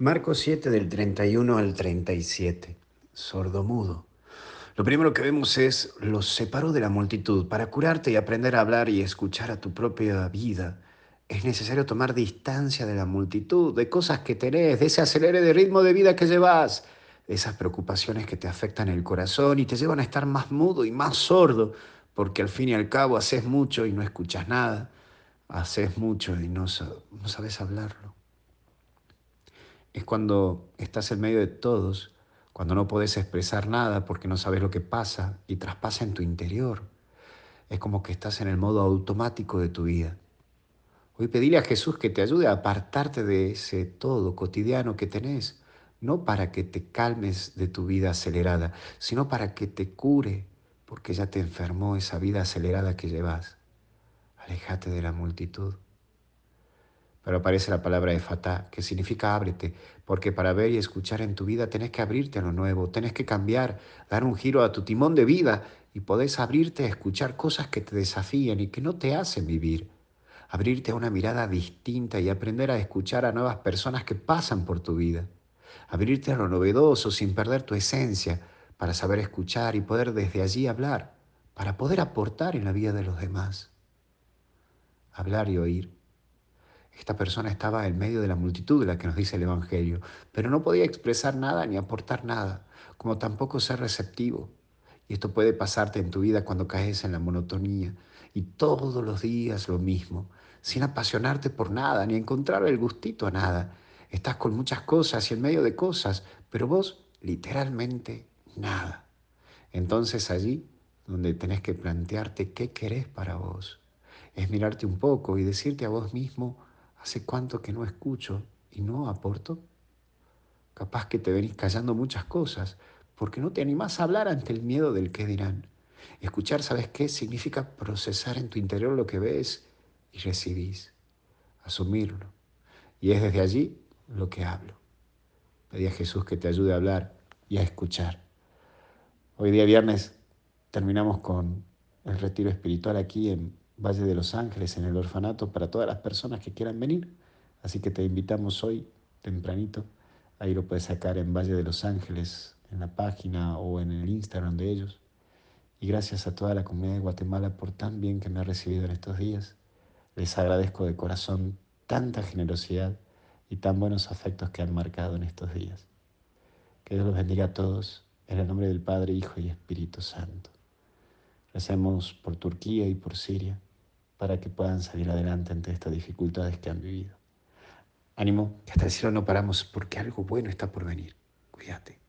Marcos 7 del 31 al 37. Sordomudo. Lo primero que vemos es, los separó de la multitud. Para curarte y aprender a hablar y escuchar a tu propia vida, es necesario tomar distancia de la multitud, de cosas que tenés, de ese acelere de ritmo de vida que llevas, de esas preocupaciones que te afectan el corazón y te llevan a estar más mudo y más sordo, porque al fin y al cabo haces mucho y no escuchas nada, haces mucho y no, no sabes hablarlo es cuando estás en medio de todos, cuando no puedes expresar nada porque no sabes lo que pasa y traspasa en tu interior. Es como que estás en el modo automático de tu vida. Hoy pedile a Jesús que te ayude a apartarte de ese todo cotidiano que tenés, no para que te calmes de tu vida acelerada, sino para que te cure, porque ya te enfermó esa vida acelerada que llevas. Alejate de la multitud. Pero aparece la palabra efatá, que significa ábrete, porque para ver y escuchar en tu vida tenés que abrirte a lo nuevo, tenés que cambiar, dar un giro a tu timón de vida y podés abrirte a escuchar cosas que te desafían y que no te hacen vivir. Abrirte a una mirada distinta y aprender a escuchar a nuevas personas que pasan por tu vida. Abrirte a lo novedoso sin perder tu esencia, para saber escuchar y poder desde allí hablar, para poder aportar en la vida de los demás. Hablar y oír esta persona estaba en medio de la multitud de la que nos dice el Evangelio, pero no podía expresar nada ni aportar nada, como tampoco ser receptivo. Y esto puede pasarte en tu vida cuando caes en la monotonía y todos los días lo mismo, sin apasionarte por nada ni encontrar el gustito a nada. Estás con muchas cosas y en medio de cosas, pero vos literalmente nada. Entonces allí donde tenés que plantearte qué querés para vos, es mirarte un poco y decirte a vos mismo, ¿Hace cuánto que no escucho y no aporto? Capaz que te venís callando muchas cosas porque no te animás a hablar ante el miedo del qué dirán. Escuchar, ¿sabes qué? Significa procesar en tu interior lo que ves y recibís, asumirlo. Y es desde allí lo que hablo. Pedí a Jesús que te ayude a hablar y a escuchar. Hoy día viernes terminamos con el retiro espiritual aquí en Valle de los Ángeles, en el orfanato, para todas las personas que quieran venir. Así que te invitamos hoy, tempranito. Ahí lo puedes sacar en Valle de los Ángeles, en la página o en el Instagram de ellos. Y gracias a toda la comunidad de Guatemala por tan bien que me ha recibido en estos días. Les agradezco de corazón tanta generosidad y tan buenos afectos que han marcado en estos días. Que Dios los bendiga a todos, en el nombre del Padre, Hijo y Espíritu Santo. Recemos por Turquía y por Siria para que puedan salir adelante ante estas dificultades que han vivido. Ánimo, que hasta el cielo no paramos porque algo bueno está por venir. Cuídate.